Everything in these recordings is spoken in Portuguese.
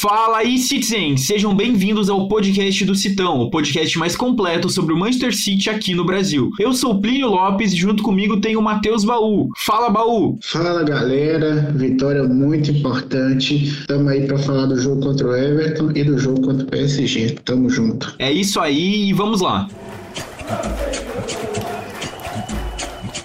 Fala aí, Citizens! Sejam bem-vindos ao podcast do Citão, o podcast mais completo sobre o Manchester City aqui no Brasil. Eu sou Plínio Lopes e junto comigo tem o Matheus Baú. Fala, Baú! Fala, galera! Vitória muito importante. Estamos aí para falar do jogo contra o Everton e do jogo contra o PSG. Tamo junto. É isso aí e vamos lá!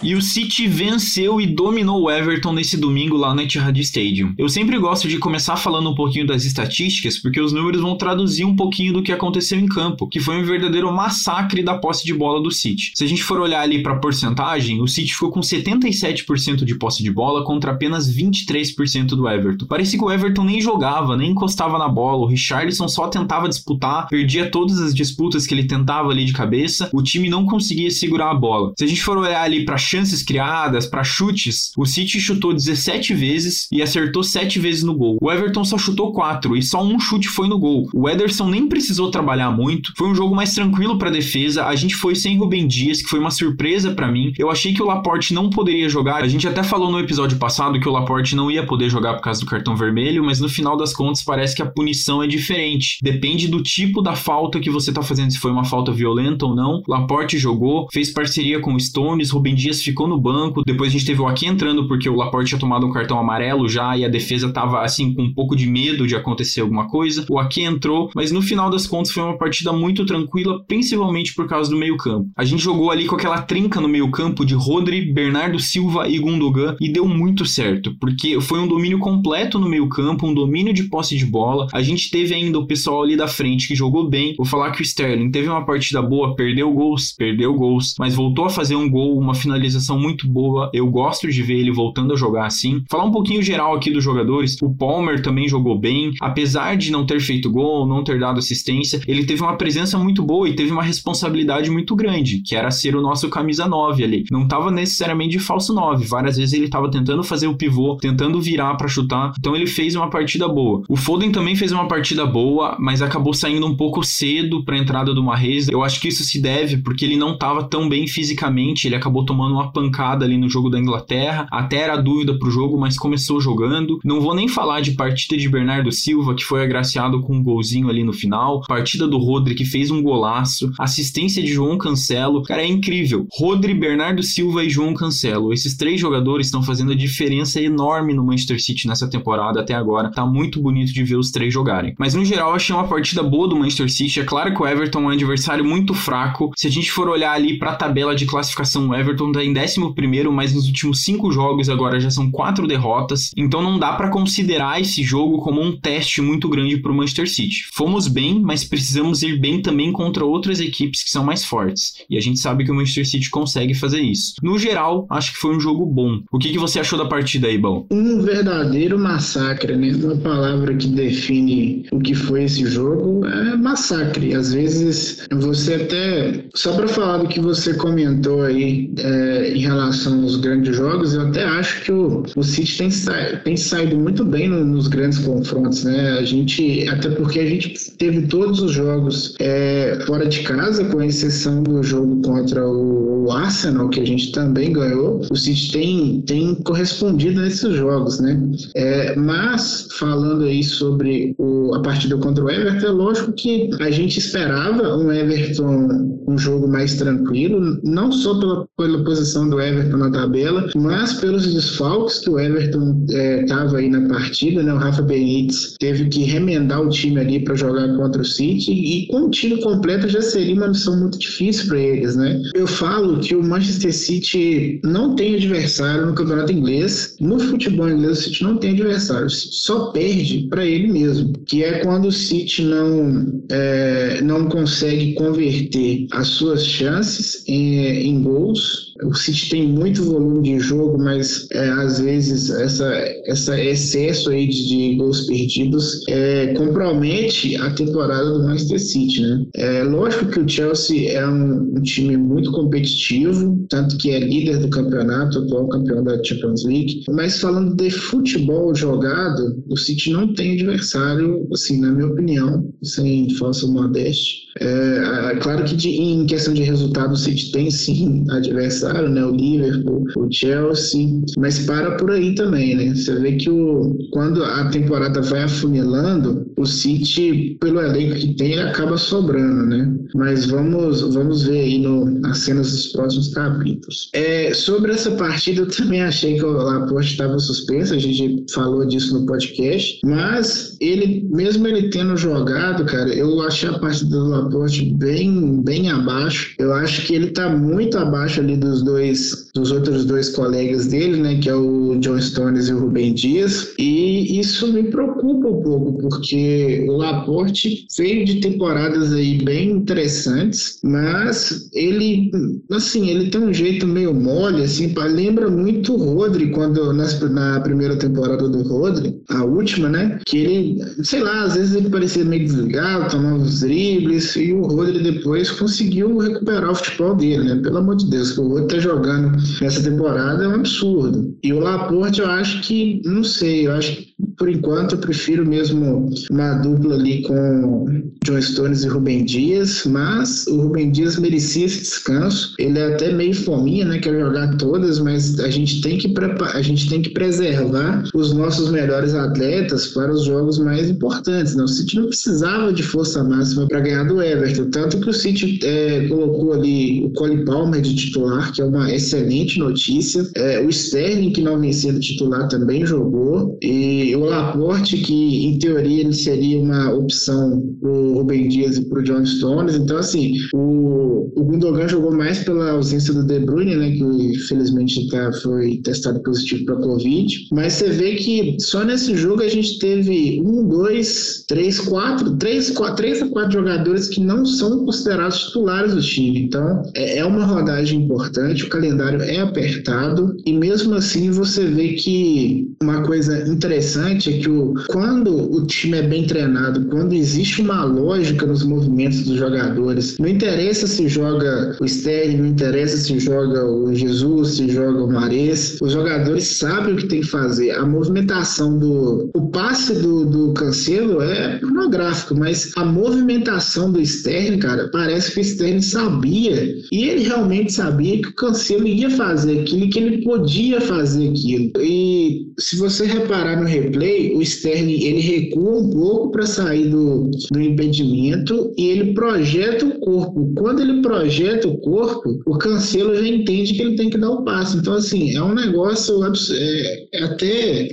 E o City venceu e dominou o Everton nesse domingo lá no Etihad Stadium. Eu sempre gosto de começar falando um pouquinho das estatísticas, porque os números vão traduzir um pouquinho do que aconteceu em campo, que foi um verdadeiro massacre da posse de bola do City. Se a gente for olhar ali para porcentagem, o City ficou com 77% de posse de bola contra apenas 23% do Everton. Parecia que o Everton nem jogava, nem encostava na bola, o Richarlison só tentava disputar, perdia todas as disputas que ele tentava ali de cabeça, o time não conseguia segurar a bola. Se a gente for olhar ali para chances criadas, para chutes, o City chutou 17 vezes e acertou 7 vezes no gol. O Everton só chutou 4 e só um chute foi no gol. O Ederson nem precisou trabalhar muito, foi um jogo mais tranquilo para defesa. A gente foi sem Rubem Dias, que foi uma surpresa para mim. Eu achei que o Laporte não poderia jogar. A gente até falou no episódio passado que o Laporte não ia poder jogar por causa do cartão vermelho, mas no final das contas parece que a punição é diferente. Depende do tipo da falta que você tá fazendo, se foi uma falta violenta ou não. Laporte jogou, fez parceria com o Stones, Rubem Dias ficou no banco. Depois a gente teve o Aki entrando porque o Laporte tinha tomado um cartão amarelo já e a defesa tava assim com um pouco de medo de acontecer alguma coisa. O Aki entrou, mas no final das contas foi uma partida muito tranquila, principalmente por causa do meio-campo. A gente jogou ali com aquela trinca no meio-campo de Rodri, Bernardo Silva e Gundogan e deu muito certo, porque foi um domínio completo no meio-campo, um domínio de posse de bola. A gente teve ainda o pessoal ali da frente que jogou bem. Vou falar que o Sterling teve uma partida boa, perdeu gols, perdeu gols, mas voltou a fazer um gol, uma finalização muito boa. Eu gosto de ver ele voltando a jogar assim. Falar um pouquinho geral aqui dos jogadores. O Palmer também jogou bem, apesar de não ter feito gol, não ter dado assistência, ele teve uma presença muito boa e teve uma responsabilidade muito grande, que era ser o nosso camisa 9 ali. Não estava necessariamente de falso 9, várias vezes ele estava tentando fazer o pivô, tentando virar para chutar. Então ele fez uma partida boa. O Foden também fez uma partida boa, mas acabou saindo um pouco cedo para a entrada do Mahrez. Eu acho que isso se deve porque ele não estava tão bem fisicamente, ele acabou tomando uma pancada ali no jogo da Inglaterra, até era dúvida pro jogo, mas começou jogando. Não vou nem falar de partida de Bernardo Silva, que foi agraciado com um golzinho ali no final, partida do Rodri, que fez um golaço, assistência de João Cancelo. Cara, é incrível. Rodri, Bernardo Silva e João Cancelo. Esses três jogadores estão fazendo a diferença enorme no Manchester City nessa temporada até agora. Tá muito bonito de ver os três jogarem. Mas no geral, achei uma partida boa do Manchester City. É claro que o Everton é um adversário muito fraco. Se a gente for olhar ali para a tabela de classificação, o Everton tá em 11 primeiro, mas nos últimos cinco jogos agora já são quatro derrotas, então não dá para considerar esse jogo como um teste muito grande para o Manchester City. Fomos bem, mas precisamos ir bem também contra outras equipes que são mais fortes, e a gente sabe que o Manchester City consegue fazer isso. No geral, acho que foi um jogo bom. O que, que você achou da partida aí, Bão? Um verdadeiro massacre, né? Uma palavra que define o que foi esse jogo é massacre. Às vezes você até, só para falar do que você comentou aí é, em relação relação aos grandes jogos, eu até acho que o, o City tem, sa tem saído muito bem no, nos grandes confrontos, né? A gente, até porque a gente teve todos os jogos é, fora de casa, com exceção do jogo contra o, o Arsenal, que a gente também ganhou. O City tem, tem correspondido nesses jogos, né? É, mas, falando aí sobre o, a partida contra o Everton, é lógico que a gente esperava um Everton, um jogo mais tranquilo, não só pela, pela posição do Everton na tabela, mas pelos desfalques que o Everton estava é, aí na partida, né? O Rafa Benítez teve que remendar o time ali para jogar contra o City e com o time completo já seria uma missão muito difícil para eles, né? Eu falo que o Manchester City não tem adversário no campeonato inglês, no futebol inglês o City não tem adversário, só perde para ele mesmo, que é quando o City não é, não consegue converter as suas chances em, em gols o City tem muito volume de jogo, mas é, às vezes essa, essa excesso aí de, de gols perdidos é, compromete a temporada do Manchester City, né? É lógico que o Chelsea é um, um time muito competitivo, tanto que é líder do campeonato, atual campeão da Champions League, mas falando de futebol jogado, o City não tem adversário, assim, na minha opinião, sem falsa modéstia, é, é, claro que de, em questão de resultado o City tem sim adversário, né? O Liverpool, o Chelsea, mas para por aí também, né? Você vê que o, quando a temporada vai afunilando, o City, pelo elenco que tem, acaba sobrando, né? Mas vamos, vamos ver aí no, nas cenas dos próximos capítulos. É, sobre essa partida, eu também achei que o Laporte estava suspenso, a gente falou disso no podcast, mas ele, mesmo ele tendo jogado, cara, eu achei a partida do Laporte bem, bem abaixo. Eu acho que ele está muito abaixo ali dos dois, dos outros dois colegas dele, né, que é o John Stones e o Rubem Dias. E isso me preocupa um pouco, porque o Laporte veio de temporadas aí bem interessantes, mas ele, assim, ele tem um jeito meio mole, assim, lembra muito o Rodri quando na, na primeira temporada do Rodri, a última, né, que ele, sei lá, às vezes ele parecia meio desligado, tomava os dribles, e o Rodri depois conseguiu recuperar o futebol dele, né? Pelo amor de Deus, o Rodri tá jogando nessa temporada é um absurdo. E o Laporte, eu acho que, não sei, eu acho que por enquanto eu prefiro mesmo uma dupla ali com John Stones e Rubem Dias, mas o Rubem Dias merecia esse descanso. Ele é até meio fominha, né? Quer jogar todas, mas a gente tem que a gente tem que preservar os nossos melhores atletas para os jogos mais importantes. Né? O City não precisava de força máxima para ganhar do Everton, tanto que o City é, colocou ali o Cole Palmer de titular, que é uma excelente notícia. É, o Sterling, que não vencia do titular, também jogou. E o Laporte, que em teoria ele seria uma opção para o Rubem Dias e para o John Stones. Então, assim, o, o Gundogan jogou mais pela ausência do De Bruyne, né, que infelizmente tá, foi testado positivo para Covid. Mas você vê que só nesse jogo a gente teve um, dois, três, quatro, três, quatro, três a quatro jogadores que não são considerados titulares do time. Então, é, é uma rodagem importante, o calendário é apertado e mesmo assim você vê que uma coisa interessante é que o, quando o time é bem treinado, quando existe uma lógica nos movimentos dos jogadores, não interessa se joga o Sterling, não interessa se joga o Jesus, se joga o Mares, os jogadores sabem o que tem que fazer. A movimentação do. O passe do, do Cancelo é pornográfico, mas a movimentação do Stern, cara, parece que o Stern sabia, e ele realmente sabia que o Cancelo ia fazer aquilo, que ele podia fazer aquilo. E se você reparar no replay, o Stern ele recua um pouco para sair do, do impedimento e ele projeta o corpo. Quando ele projeta o corpo, o Cancelo já entende que ele tem que dar o passe. Então, assim, é um negócio é, é até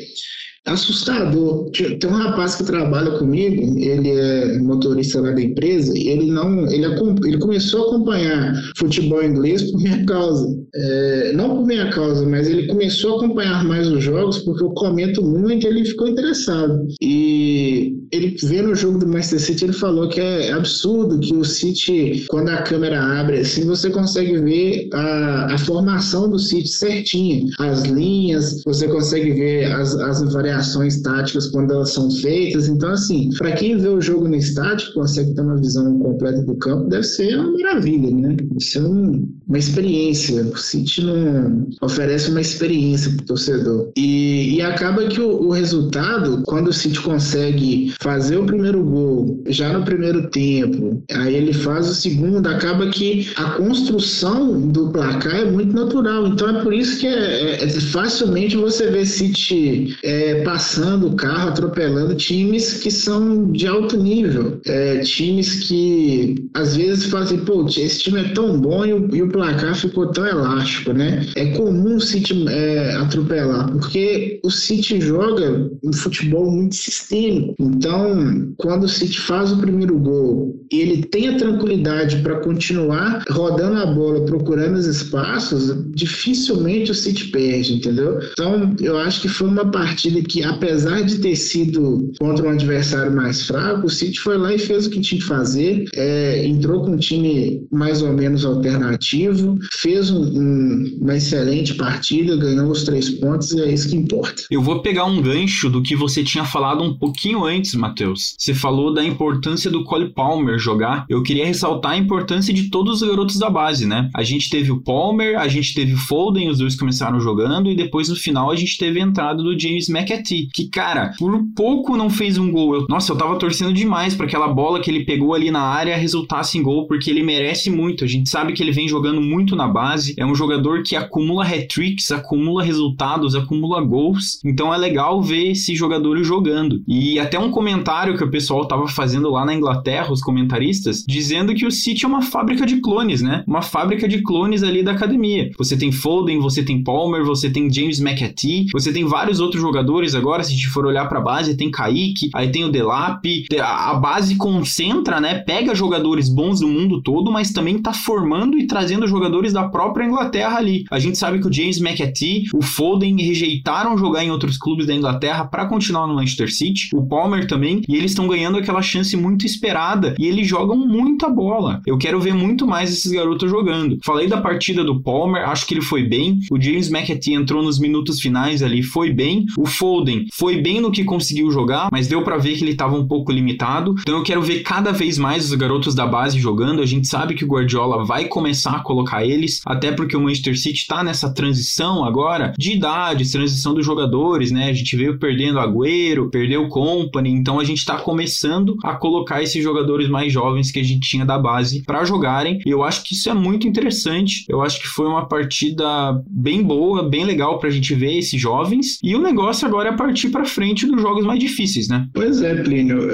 assustador. Tem um rapaz que trabalha comigo, ele é motorista lá da empresa, e ele não, ele, ele começou a acompanhar futebol inglês por minha causa. É, não por minha causa, mas ele começou a acompanhar mais os jogos porque eu comento muito e ele ficou interessado. E ele vendo o jogo do Manchester City, ele falou que é absurdo que o City, quando a câmera abre assim, você consegue ver a, a formação do City certinha, as linhas, você consegue ver as, as variações variações táticas quando elas são feitas. Então, assim, para quem vê o jogo no estádio, consegue ter uma visão completa do campo, deve ser uma maravilha, né? Deve ser um, uma experiência. O City não oferece uma experiência para o torcedor. E, e, acaba que o, o, resultado, quando o City consegue fazer o primeiro gol já no primeiro tempo, aí ele faz o segundo, acaba que a construção do placar é muito natural. Então é por isso que é, é, é facilmente você vê City é, passando o carro, atropelando times que são de alto nível. É, times que às vezes fazem, pô, esse time é tão bom e o, e o placar ficou tão elástico, né? É comum o City é, atropelar, porque o City joga um futebol muito sistêmico. Então, quando o City faz o primeiro gol e ele tem a tranquilidade para continuar rodando a bola, procurando os espaços, dificilmente o City perde, entendeu? Então, eu acho que foi uma partida que, apesar de ter sido contra um adversário mais fraco, o City foi lá e fez o que tinha que fazer, é, entrou com um time mais ou menos alternativo, fez um, um, uma excelente partida, ganhou os três pontos e é isso que importa. Eu vou pegar um gancho do que você tinha falado um pouquinho antes, Matheus. Você falou da importância do Cole Palmer jogar. Eu queria ressaltar a importância de todos os garotos da base, né? A gente teve o Palmer, a gente teve o Foden, os dois começaram jogando, e depois no final a gente teve a entrada do James McAtee, que, cara, por pouco não fez um gol. Eu, nossa, eu tava torcendo demais para aquela bola que ele pegou ali na área resultasse em gol, porque ele merece muito. A gente sabe que ele vem jogando muito na base, é um jogador que acumula hat-tricks, acumula resultados, acumula gols, então é legal ver esses jogadores jogando. E até um comentário que o pessoal tava fazendo lá na Inglaterra, os comentaristas, dizendo que o City é uma fábrica de clones, né? Uma fábrica de clones ali da academia. Você tem Foden, você tem Palmer, você tem James McAtee, você tem vários outros jogadores agora, se a gente for olhar para a base, tem Kaique, aí tem o Delap, a base concentra, né? Pega jogadores bons do mundo todo, mas também tá formando e trazendo jogadores da própria Inglaterra ali. A gente sabe que o James McAtee, o Foden rejeitaram jogar em outros clubes da Inglaterra para continuar no Manchester City, o Palmer também, e eles estão ganhando aquela chance muito esperada e eles jogam muita bola. Eu quero ver muito mais esses garotos jogando. Falei da partida do Palmer, acho que ele foi bem. O James McAtee entrou nos minutos finais ali, foi bem. O Foden foi bem no que conseguiu jogar, mas deu para ver que ele estava um pouco limitado. Então eu quero ver cada vez mais os garotos da base jogando. A gente sabe que o Guardiola vai começar a colocar eles, até porque o Manchester City está nessa transição agora de idade, transição dos jogadores, né? A gente veio perdendo Agüero, perdeu o Company, então a gente está começando a colocar esses jogadores mais jovens que a gente tinha da base para jogarem. E eu acho que isso é muito interessante. Eu acho que foi uma partida bem boa, bem legal para a gente ver esses jovens. E o negócio agora é partir para frente dos jogos mais difíceis, né? Pois é, Plínio.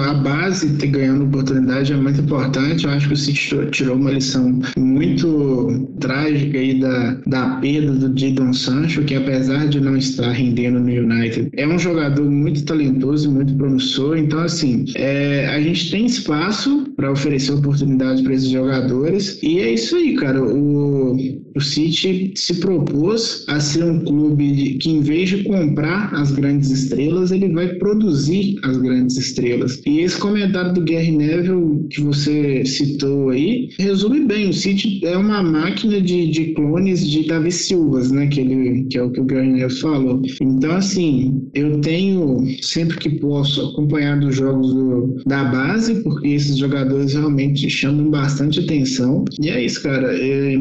A base ter ganhando oportunidade é muito importante. Eu acho que o City tirou uma lição muito trágica aí da, da perda do Jadon Sancho, que apesar de não estar rendendo no United, é um jogador muito talentoso muito promissor. Então, assim, é, a gente tem espaço para oferecer oportunidades para esses jogadores. E é isso aí, cara. O, o City se propôs a ser um clube que, em vez de comprar as grandes estrelas, ele vai produzir as grandes estrelas. E esse comentário do Gary Neville que você citou aí resume bem. O City é uma máquina de, de clones de Davi Silvas, né? Que, ele, que é o que o Gary Neville falou. Então, assim, eu tenho, sempre que posso, acompanhado os jogos do, da base, porque esses jogadores realmente chamam bastante atenção. E é isso, cara. É,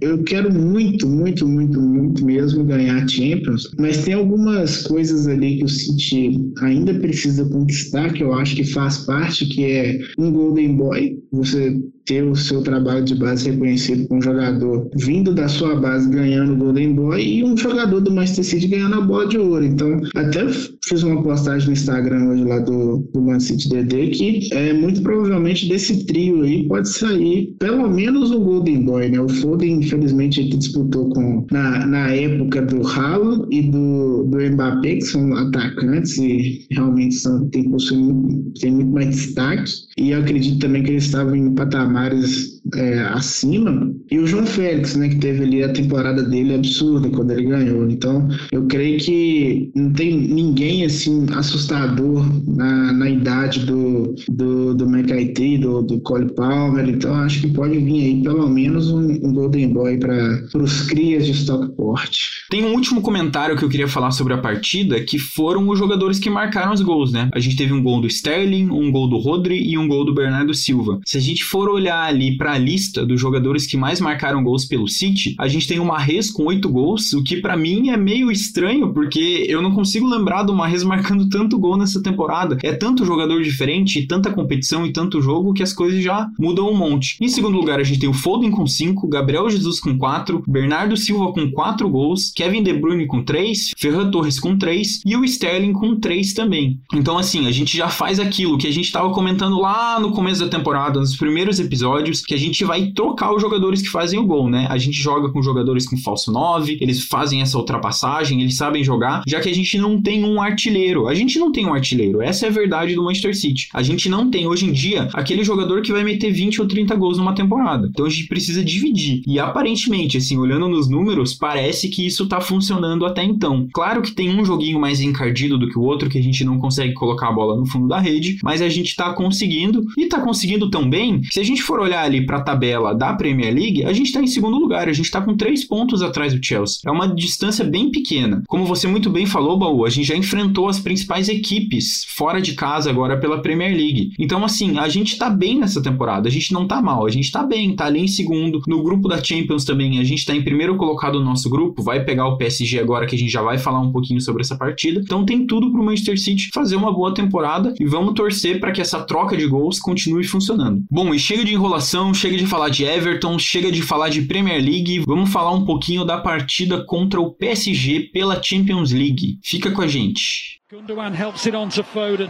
eu quero muito, muito, muito, muito mesmo ganhar Champions, mas tem algumas coisas ali que o City ainda precisa conquistar, que eu acho que faz parte, que é um Golden Boy. Você ter o seu trabalho de base reconhecido com um jogador vindo da sua base ganhando o Golden Boy e um jogador do Manchester City ganhando a bola de ouro. Então, até fiz uma postagem no Instagram hoje lá do, do Man City DD que é, muito provavelmente desse trio aí pode sair pelo menos o Golden Boy, né? O Foden, infelizmente, ele disputou com na, na época do Haaland e do, do Mbappé, que são atacantes e realmente são, tem, possuem, tem muito mais destaque. E eu acredito também que eles estavam em patamares é, acima. E o João Félix, né, que teve ali a temporada dele absurda quando ele ganhou. Então, eu creio que não tem ninguém assim assustador na, na idade do, do, do McIT, do, do Cole Palmer. Então, acho que pode vir aí pelo menos um, um Golden Boy para os crias de Stockport. Tem um último comentário que eu queria falar sobre a partida, que foram os jogadores que marcaram os gols, né? A gente teve um gol do Sterling, um gol do Rodri e um gol do Bernardo Silva. Se a gente for olhar ali para lista dos jogadores que mais marcaram gols pelo City, a gente tem o Marres com oito gols, o que para mim é meio estranho, porque eu não consigo lembrar do Marres marcando tanto gol nessa temporada. É tanto jogador diferente, tanta competição e tanto jogo que as coisas já mudam um monte. Em segundo lugar, a gente tem o Foden com cinco, Gabriel Jesus com quatro, Bernardo Silva com quatro gols, Kevin De Bruyne com três, Ferran Torres com três e o Sterling com três também. Então, assim, a gente já faz aquilo que a gente estava comentando lá no começo da temporada, nos primeiros episódios que a gente vai trocar os jogadores que fazem o gol, né? A gente joga com jogadores com falso 9, eles fazem essa ultrapassagem, eles sabem jogar, já que a gente não tem um artilheiro. A gente não tem um artilheiro. Essa é a verdade do Manchester City. A gente não tem hoje em dia aquele jogador que vai meter 20 ou 30 gols numa temporada. Então a gente precisa dividir. E aparentemente, assim, olhando nos números, parece que isso tá funcionando até então. Claro que tem um joguinho mais encardido do que o outro, que a gente não consegue colocar a bola no fundo da rede, mas a gente tá conseguindo e tá conseguindo tão bem. Se a gente for olhar ali para a tabela da Premier League, a gente tá em segundo lugar, a gente tá com três pontos atrás do Chelsea. É uma distância bem pequena. Como você muito bem falou, Baú, a gente já enfrentou as principais equipes fora de casa agora pela Premier League. Então, assim, a gente tá bem nessa temporada, a gente não tá mal, a gente tá bem, tá ali em segundo. No grupo da Champions também, a gente tá em primeiro colocado no nosso grupo, vai pegar o PSG agora que a gente já vai falar um pouquinho sobre essa partida. Então tem tudo pro Manchester City fazer uma boa temporada e vamos torcer para que essa troca de gols continue funcionando. Bom, e chega de enrolação, chega de falar de Everton, chega de falar de Premier League, vamos falar um pouquinho da partida contra o PSG pela Champions League. Fica com a gente. Gundogan helps it on to Foden.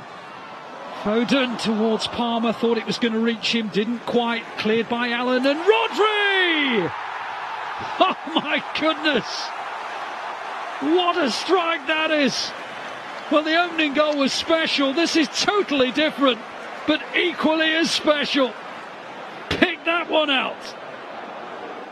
Foden towards Palmer, thought it was going to reach him, didn't quite. Cleared by Allen and Rodri! Oh my goodness! What a strike that is! Well, the opening goal was special. This is totally different, but equally as special. That one out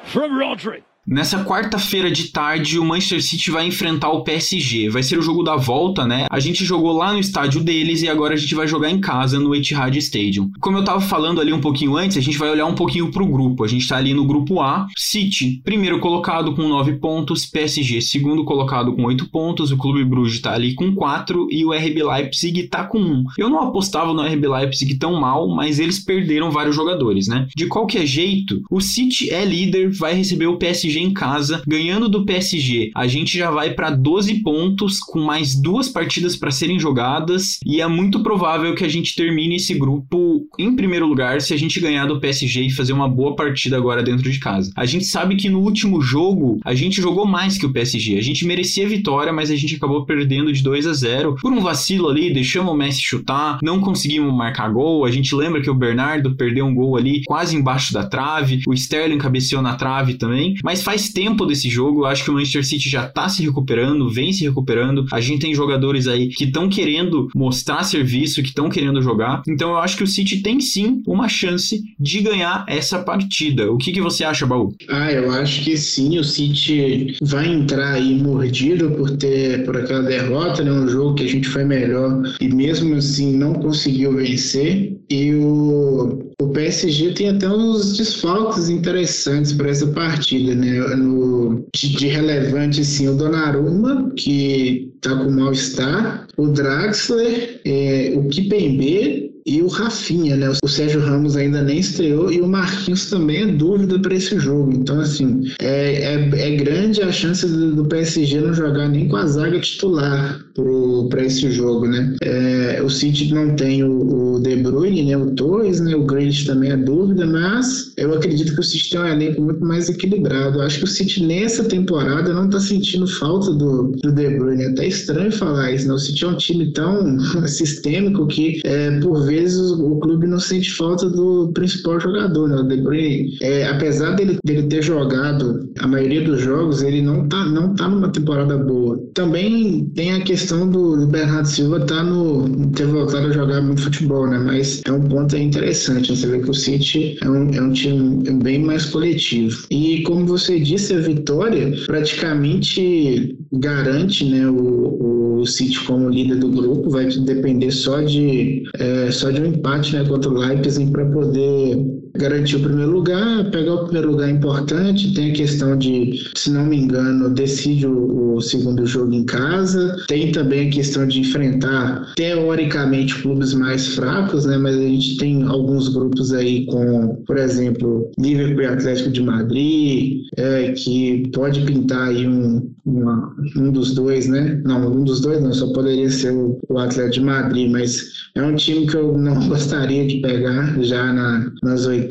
from Rodri. Nessa quarta-feira de tarde, o Manchester City vai enfrentar o PSG. Vai ser o jogo da volta, né? A gente jogou lá no estádio deles e agora a gente vai jogar em casa no Etihad Stadium. Como eu tava falando ali um pouquinho antes, a gente vai olhar um pouquinho pro grupo. A gente tá ali no grupo A. City, primeiro colocado com 9 pontos, PSG, segundo colocado com 8 pontos, o Clube Bruges tá ali com 4 e o RB Leipzig tá com 1. Eu não apostava no RB Leipzig tão mal, mas eles perderam vários jogadores, né? De qualquer jeito, o City é líder, vai receber o PSG em casa, ganhando do PSG. A gente já vai para 12 pontos com mais duas partidas para serem jogadas e é muito provável que a gente termine esse grupo em primeiro lugar se a gente ganhar do PSG e fazer uma boa partida agora dentro de casa. A gente sabe que no último jogo a gente jogou mais que o PSG. A gente merecia vitória, mas a gente acabou perdendo de 2 a 0 por um vacilo ali, deixamos o Messi chutar, não conseguimos marcar gol. A gente lembra que o Bernardo perdeu um gol ali quase embaixo da trave, o Sterling cabeceou na trave também, mas faz tempo desse jogo, eu acho que o Manchester City já tá se recuperando, vem se recuperando. A gente tem jogadores aí que estão querendo mostrar serviço, que estão querendo jogar. Então eu acho que o City tem sim uma chance de ganhar essa partida. O que, que você acha, Baú? Ah, eu acho que sim, o City vai entrar aí mordido por ter por aquela derrota, né? Um jogo que a gente foi melhor e mesmo assim não conseguiu vencer. E o, o PSG tem até uns desfalques interessantes para essa partida, né? No, de, de relevante, assim, o Donnarumma, que tá com mal-estar, o Draxler, é, o Kipembe e o Rafinha, né? O Sérgio Ramos ainda nem estreou e o Marquinhos também é dúvida para esse jogo. Então, assim, é, é, é grande a chance do, do, PSG não jogar nem com a zaga titular para esse jogo, né? É, o City não tem o, o, De Bruyne, né? O Torres, né? O Grealish também é dúvida, mas eu acredito que o City tem um elenco muito mais equilibrado. Eu acho que o City nessa temporada não tá sentindo falta do, do De Bruyne. É até estranho falar isso, né? O City é um time tão sistêmico que, é, por vezes, o, o, clube não sente falta do principal jogador, né? O De Bruyne, é, apesar dele, dele ter jogado a maioria dos jogos, ele não tá, não tá numa temporada boa. Também tem a questão do, do Bernardo Silva tá no, ter voltado a jogar muito futebol, né? Mas é um ponto interessante. Né? Você vê que o City é um, é um time bem mais coletivo. E como você disse, a vitória praticamente garante né, o, o City como líder do grupo. Vai depender só de, é, só de um empate né, contra o Leipzig para poder garantir o primeiro lugar. Pegar o primeiro lugar é importante. Tem a questão de, se não me engano, decide o, o segundo jogo em casa. Tem também a questão de enfrentar, teoricamente, clubes mais fracos, né? Mas a gente tem alguns grupos aí com, por exemplo, Liverpool e Atlético de Madrid, é, que pode pintar aí um, uma, um dos dois, né? Não, um dos dois não, só poderia ser o, o Atlético de Madrid, mas é um time que eu não gostaria de pegar já na, nas oitavas,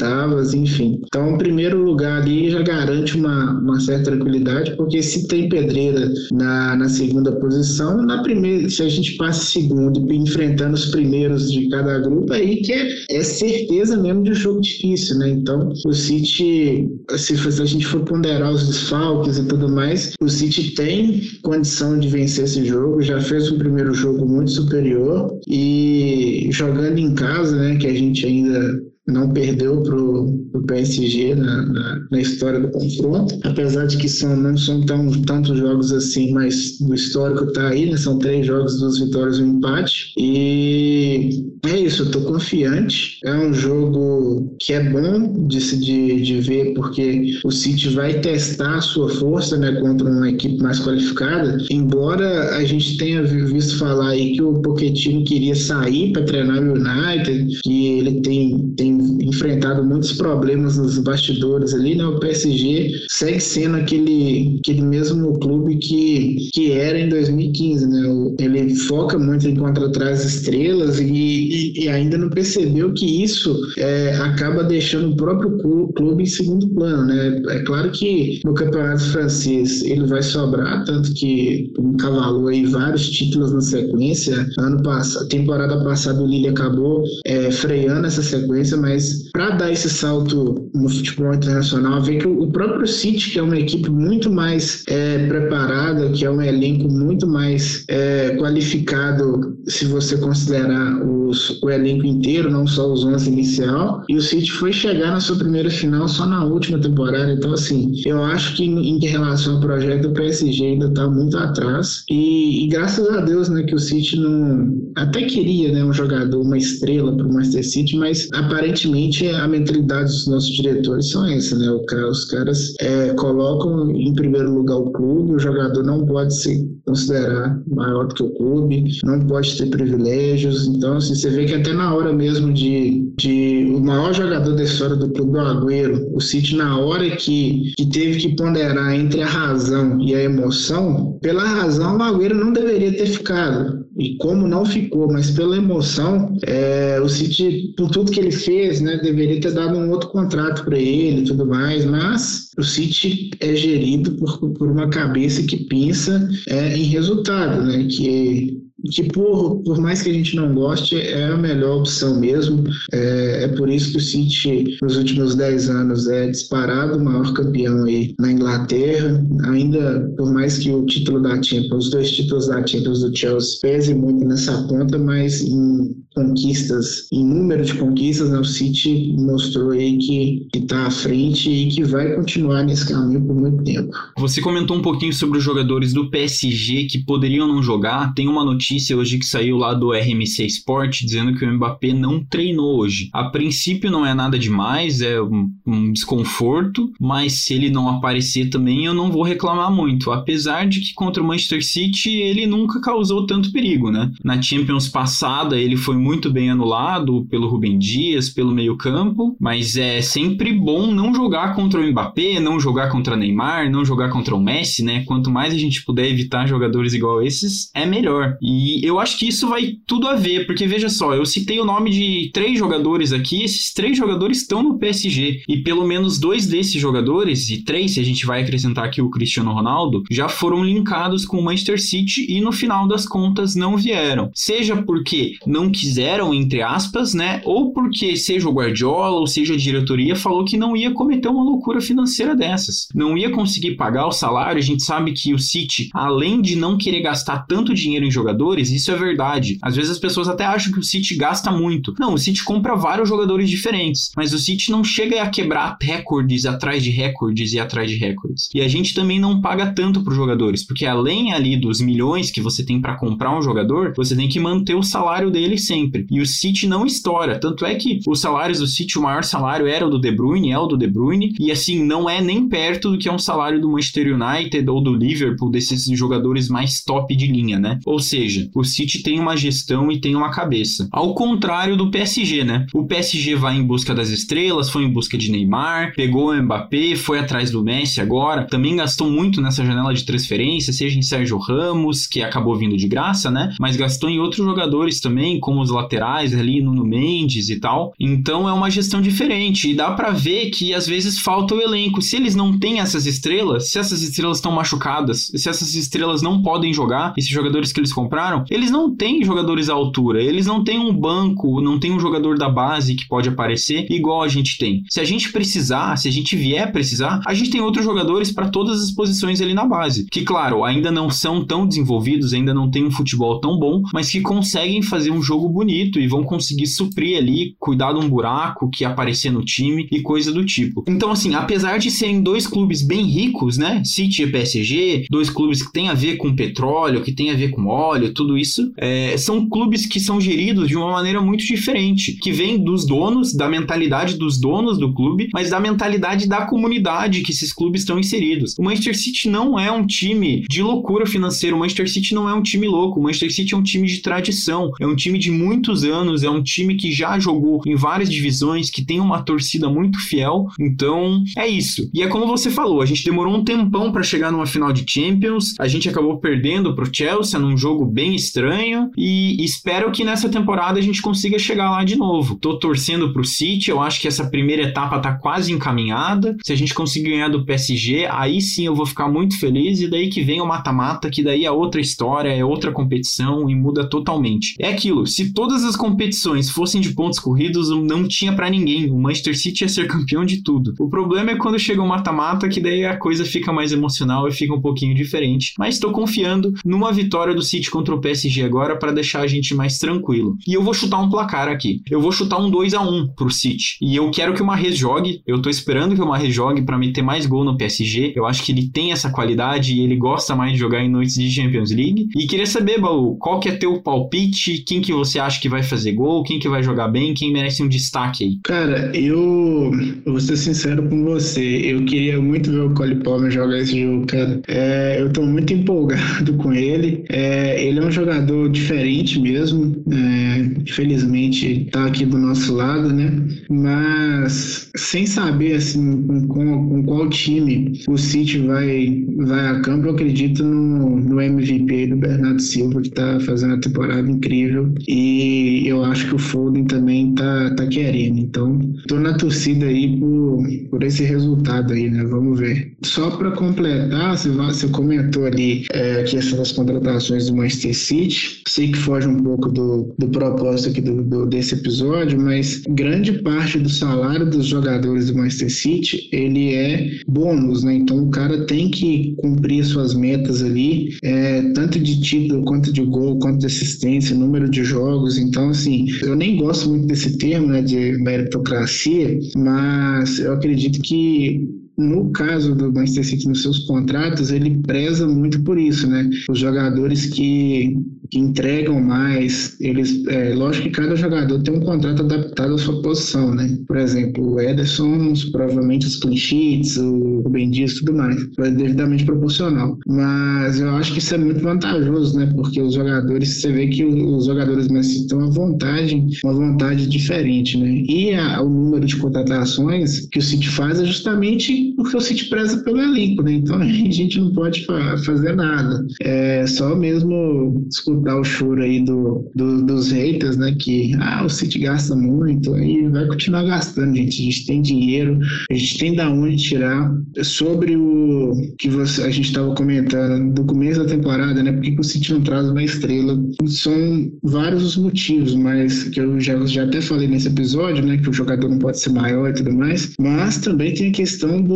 enfim. Então, o primeiro lugar ali já garante uma, uma certa tranquilidade, porque se tem pedreira na, na segunda posição, na primeira, se a gente passa segundo e enfrentando os primeiros de cada grupo, aí que é, é certeza mesmo de um jogo difícil, né? Então, o City, se, se a gente for ponderar os desfalques e tudo mais, o City tem condição de vencer esse jogo, já fez um primeiro jogo muito superior e jogando em casa, né, que a gente ainda não perdeu para o PSG na, na, na, história do confronto, apesar de que são, não são tão, tantos jogos assim, mas o histórico está aí, né? são três jogos, duas vitórias e um empate. E é isso, eu estou confiante. É um jogo que é bom de, de, de ver, porque o City vai testar a sua força né, contra uma equipe mais qualificada, embora a gente tenha visto falar aí que o Pochettino queria sair para treinar o United, que ele tem, tem enfrentado muitos problemas nos bastidores ali, né? O PSG segue sendo aquele, aquele mesmo clube que, que era em 2015, né? Ele foca muito em contratar as estrelas e, e, e, ainda não percebeu que isso é, acaba deixando o próprio clube em segundo plano, né? É claro que no campeonato francês ele vai sobrar, tanto que encavalou aí vários títulos na sequência. Ano passado, temporada passada o Lille acabou é, freando essa sequência, mas para dar esse salto no futebol internacional, ver que o próprio City, que é uma equipe muito mais é, preparada, que é um elenco muito mais é, qualificado, se você considerar os, o elenco inteiro, não só os 11 inicial, e o City foi chegar na sua primeira final só na última temporada. Então, assim, eu acho que em, relação ao projeto, o PSG ainda está muito atrás. E, e, graças a Deus, né, que o City não. Até queria, né, um jogador, uma estrela para o Manchester City, mas aparentemente aparentemente a mentalidade dos nossos diretores são essa, né? Os caras é, colocam em primeiro lugar o clube, o jogador não pode se considerar maior do que o clube, não pode ter privilégios. Então, assim, você vê que até na hora mesmo de, de o maior jogador da história do clube, o Agüero, o City na hora que, que teve que ponderar entre a razão e a emoção, pela razão o Agüero não deveria ter ficado e como não ficou, mas pela emoção, é, o City, por tudo que ele fez, né, deveria ter dado um outro contrato para ele e tudo mais, mas o City é gerido por, por uma cabeça que pensa é, em resultado, né, que que por, por mais que a gente não goste, é a melhor opção mesmo. É, é por isso que o City, nos últimos 10 anos, é disparado o maior campeão aí na Inglaterra. Ainda, por mais que o título da Champions, os dois títulos da Champions do Chelsea pese muito nessa conta, mas em conquistas, em número de conquistas, né, o City mostrou aí que está à frente e que vai continuar nesse caminho por muito tempo. Você comentou um pouquinho sobre os jogadores do PSG que poderiam não jogar. Tem uma notícia notícia hoje que saiu lá do RMC Sport dizendo que o Mbappé não treinou hoje. A princípio não é nada demais, é um, um desconforto, mas se ele não aparecer também eu não vou reclamar muito. Apesar de que contra o Manchester City ele nunca causou tanto perigo, né? Na Champions passada ele foi muito bem anulado pelo Rubem Dias, pelo meio-campo, mas é sempre bom não jogar contra o Mbappé, não jogar contra o Neymar, não jogar contra o Messi, né? Quanto mais a gente puder evitar jogadores igual esses, é melhor. E e eu acho que isso vai tudo a ver, porque veja só, eu citei o nome de três jogadores aqui, esses três jogadores estão no PSG. E pelo menos dois desses jogadores, e três, se a gente vai acrescentar aqui o Cristiano Ronaldo, já foram linkados com o Manchester City e no final das contas não vieram. Seja porque não quiseram, entre aspas, né? Ou porque seja o Guardiola ou seja a diretoria falou que não ia cometer uma loucura financeira dessas. Não ia conseguir pagar o salário. A gente sabe que o City, além de não querer gastar tanto dinheiro em jogadores, jogadores, isso é verdade. Às vezes as pessoas até acham que o City gasta muito. Não, o City compra vários jogadores diferentes, mas o City não chega a quebrar recordes atrás de recordes e atrás de recordes. E a gente também não paga tanto para os jogadores, porque além ali dos milhões que você tem para comprar um jogador, você tem que manter o salário dele sempre. E o City não estoura, tanto é que os salários do City, o maior salário era o do De Bruyne, é o do De Bruyne, e assim, não é nem perto do que é um salário do Manchester United ou do Liverpool, desses jogadores mais top de linha, né? Ou seja, seja, o City tem uma gestão e tem uma cabeça. Ao contrário do PSG, né? O PSG vai em busca das estrelas, foi em busca de Neymar, pegou o Mbappé, foi atrás do Messi agora, também gastou muito nessa janela de transferência, seja em Sérgio Ramos, que acabou vindo de graça, né? Mas gastou em outros jogadores também, como os laterais ali, Nuno Mendes e tal. Então é uma gestão diferente e dá para ver que às vezes falta o elenco. Se eles não têm essas estrelas, se essas estrelas estão machucadas, se essas estrelas não podem jogar, esses jogadores que eles compraram, eles não têm jogadores à altura, eles não têm um banco, não tem um jogador da base que pode aparecer igual a gente tem. Se a gente precisar, se a gente vier precisar, a gente tem outros jogadores para todas as posições ali na base, que claro, ainda não são tão desenvolvidos, ainda não tem um futebol tão bom, mas que conseguem fazer um jogo bonito e vão conseguir suprir ali, cuidar de um buraco que aparecer no time e coisa do tipo. Então assim, apesar de serem dois clubes bem ricos, né, City e PSG, dois clubes que têm a ver com petróleo, que têm a ver com óleo, tudo isso, é, são clubes que são geridos de uma maneira muito diferente, que vem dos donos, da mentalidade dos donos do clube, mas da mentalidade da comunidade que esses clubes estão inseridos. O Manchester City não é um time de loucura financeira, o Manchester City não é um time louco, o Manchester City é um time de tradição, é um time de muitos anos, é um time que já jogou em várias divisões, que tem uma torcida muito fiel, então é isso. E é como você falou, a gente demorou um tempão para chegar numa final de Champions, a gente acabou perdendo pro Chelsea num jogo bem estranho e espero que nessa temporada a gente consiga chegar lá de novo. Tô torcendo pro City, eu acho que essa primeira etapa tá quase encaminhada. Se a gente conseguir ganhar do PSG, aí sim eu vou ficar muito feliz e daí que vem o mata-mata, que daí é outra história, é outra competição e muda totalmente. É aquilo, se todas as competições fossem de pontos corridos, não tinha para ninguém. O Manchester City ia ser campeão de tudo. O problema é quando chega o mata-mata, que daí a coisa fica mais emocional e fica um pouquinho diferente. Mas estou confiando numa vitória do City contra o PSG agora para deixar a gente mais tranquilo. E eu vou chutar um placar aqui. Eu vou chutar um 2 a 1 pro City. E eu quero que o Mahrez jogue. Eu tô esperando que o Mahrez jogue para meter mais gol no PSG. Eu acho que ele tem essa qualidade e ele gosta mais de jogar em noites de Champions League. E queria saber, Baú, qual que é teu palpite? Quem que você acha que vai fazer gol? Quem que vai jogar bem? Quem merece um destaque aí? Cara, eu, vou ser sincero com você. Eu queria muito ver o Cole Palmer jogar esse jogo, cara. É, eu tô muito empolgado com ele. É, ele é um jogador diferente mesmo. É, infelizmente tá aqui do nosso lado, né? Mas sem saber assim com, com, qual time o City vai, vai a campo, eu acredito no, no MVP do Bernardo Silva, que tá fazendo uma temporada incrível. E eu acho que o Foden também tá, tá querendo. Então, tô na torcida aí por, por esse resultado aí, né? Vamos ver. Só para completar, você, você comentou ali é, a questão das contratações do Manchester City. Sei que foge um pouco do, do propósito aqui do, do, desse episódio, mas grande parte do salário dos jogadores do Manchester City ele é bônus, né? Então o cara tem que cumprir suas metas ali, é, tanto de título quanto de gol, quanto de assistência, número de jogos. Então, assim, eu nem gosto muito desse termo, né, de meritocracia, mas eu acredito que no caso do Manchester City nos seus contratos, ele preza muito por isso, né? Os jogadores que, que entregam mais, eles, é, lógico que cada jogador tem um contrato adaptado à sua posição, né? Por exemplo, o Ederson, provavelmente os clean sheets, o Ben Dias, tudo mais, é devidamente proporcional. Mas eu acho que isso é muito vantajoso, né? Porque os jogadores, você vê que os jogadores mais têm uma vontade, uma vontade diferente, né? E a, o número de contratações que o City faz é justamente porque o City preza pelo elenco, né? Então a gente não pode fazer nada. É só mesmo escutar o choro aí do, do, dos haters, né? Que ah, o City gasta muito, aí vai continuar gastando, gente. A gente tem dinheiro, a gente tem da onde tirar. Sobre o que você, a gente estava comentando do começo da temporada, né? Por que o City não traz uma estrela? São vários os motivos, mas que eu já, já até falei nesse episódio, né? Que o jogador não pode ser maior e tudo mais. Mas também tem a questão do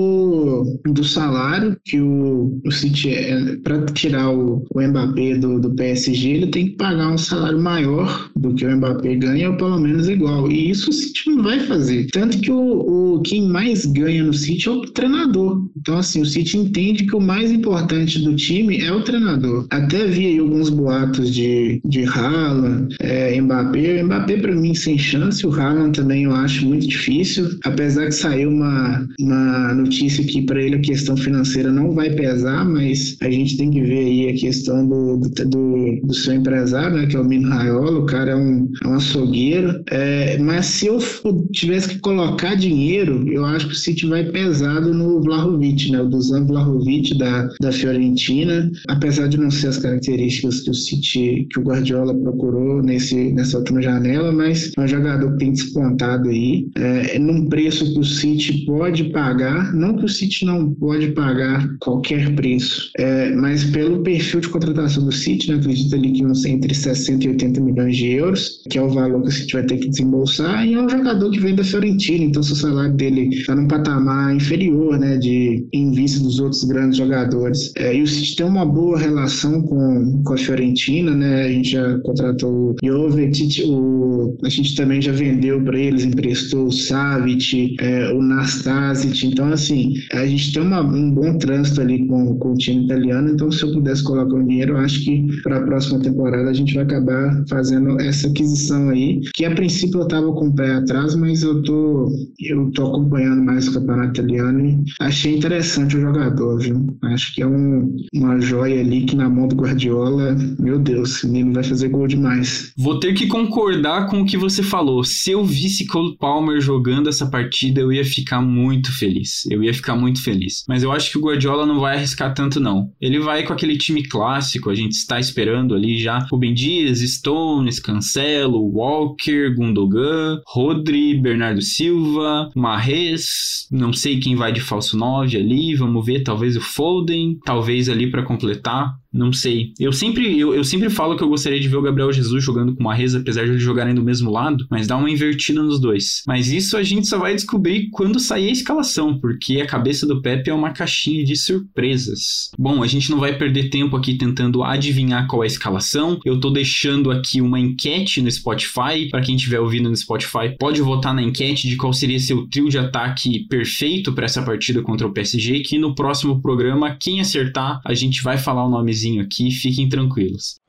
do, salário que o, o City, é, para tirar o, o Mbappé do, do PSG, ele tem que pagar um salário maior do que o Mbappé ganha, ou pelo menos igual. E isso o City não vai fazer. Tanto que o, o quem mais ganha no City é o treinador. Então, assim, o City entende que o mais importante do time é o treinador. Até vi alguns boatos de, de Haaland, é, Mbappé. O Mbappé, para mim, sem chance. O Haaland também eu acho muito difícil. Apesar que saiu uma, uma notícia que para ele a questão financeira não vai pesar, mas a gente tem que ver aí a questão do, do, do seu empresário, né, que é o Mino Raiola, o cara é um, é um açougueiro. É, mas se eu tivesse que colocar dinheiro, eu acho que o City vai pesado no Vlahovic, né, o Dusan Vlahovic da, da Fiorentina, apesar de não ser as características que o City, que o Guardiola procurou nesse, nessa última janela, mas é um jogador que tem despontado aí, é, num preço que o City pode pagar, não que o City não pode pagar qualquer preço, é, mas pelo perfil de contratação do City, né, acredito ali que vão ser entre 60 e 80 milhões de euros, que é o valor que o City vai ter que desembolsar, e é um jogador que vem da Fiorentina, então se o salário dele está num patamar inferior, né, de em vista dos outros grandes jogadores. É, e o City tem uma boa relação com, com a Fiorentina, né, a gente já contratou o Jovetic, o, a gente também já vendeu para eles, emprestou o Savic, é, o Nastasic, então assim, a gente tem uma, um bom trânsito ali com, com o time italiano, então se eu pudesse colocar um dinheiro, eu acho que para a próxima temporada a gente vai acabar fazendo essa aquisição aí, que a princípio eu estava com o pé atrás, mas eu tô, eu tô acompanhando mais o campeonato italiano e achei interessante o jogador, viu? Acho que é um, uma joia ali que na mão do Guardiola, meu Deus, esse menino vai fazer gol demais. Vou ter que concordar com o que você falou. Se eu visse Cole Palmer jogando essa partida, eu ia ficar muito feliz. Eu ia ficar muito feliz. Mas eu acho que o Guardiola não vai arriscar tanto, não. Ele vai com aquele time clássico, a gente está esperando ali já Rubem Dias, Stones, Cancelo, Walker, Gundogan, Rodri, Bernardo Silva, Marres, não sei quem vai de falso 9 ali, vamos ver, talvez o Foden, talvez ali para completar. Não sei. Eu sempre, eu, eu sempre falo que eu gostaria de ver o Gabriel Jesus jogando com o Marrez, apesar de eles jogarem do mesmo lado, mas dá uma invertida nos dois. Mas isso a gente só vai descobrir quando sair a escalação, porque a cabeça do Pepe é uma caixinha de surpresas. Bom, a gente não vai perder tempo aqui tentando adivinhar qual é a escalação. Eu tô deixando aqui uma enquete no Spotify, para quem estiver ouvindo no Spotify, pode votar na enquete de qual seria seu trio de ataque perfeito para essa partida contra o PSG, que no próximo programa, quem acertar, a gente vai falar o nomezinho aqui, fiquem tranquilos.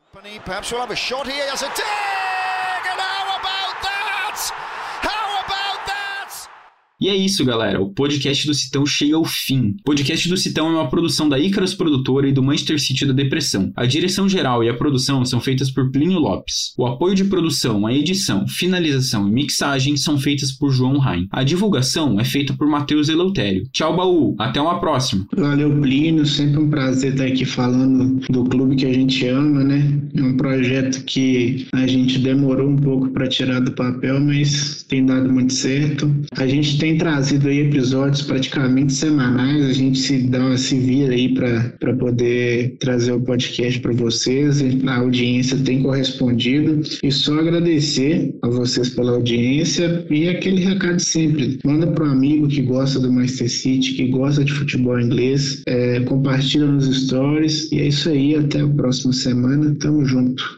E é isso, galera. O podcast do Citão chega ao fim. O podcast do Citão é uma produção da Icarus Produtora e do Manchester City da Depressão. A direção geral e a produção são feitas por Plínio Lopes. O apoio de produção, a edição, finalização e mixagem são feitas por João Rain. A divulgação é feita por Matheus Eleutério. Tchau, baú. Até uma próxima. Valeu, Plínio. Sempre um prazer estar aqui falando do clube que a gente ama, né? É um projeto que a gente demorou um pouco para tirar do papel, mas tem dado muito certo. A gente tem trazido aí episódios praticamente semanais, a gente se dá se vira aí para poder trazer o podcast para vocês, a audiência tem correspondido e só agradecer a vocês pela audiência e aquele recado sempre, manda para um amigo que gosta do Manchester City, que gosta de futebol inglês, é, compartilha nos stories e é isso aí, até a próxima semana, tamo junto.